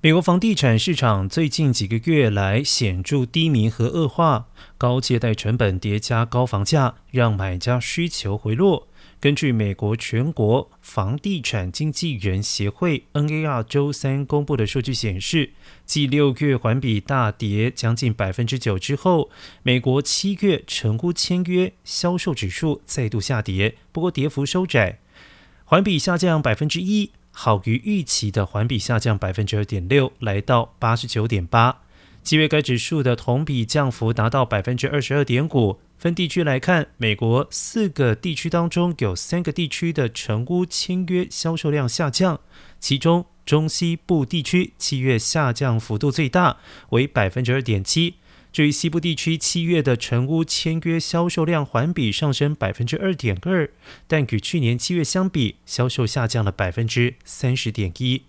美国房地产市场最近几个月来显著低迷和恶化，高借贷成本叠加高房价，让买家需求回落。根据美国全国房地产经纪人协会 （NAR） 周三公布的数据显示，继六月环比大跌将近百分之九之后，美国七月成屋签约销售指数再度下跌，不过跌幅收窄，环比下降百分之一。好于预期的环比下降百分之二点六，来到八十九点八。七月该指数的同比降幅达到百分之二十二点五。分地区来看，美国四个地区当中有三个地区的成屋签约销售量下降，其中中西部地区七月下降幅度最大，为百分之二点七。至于西部地区七月的成屋签约销售量环比上升百分之二点二，但与去年七月相比，销售下降了百分之三十点一。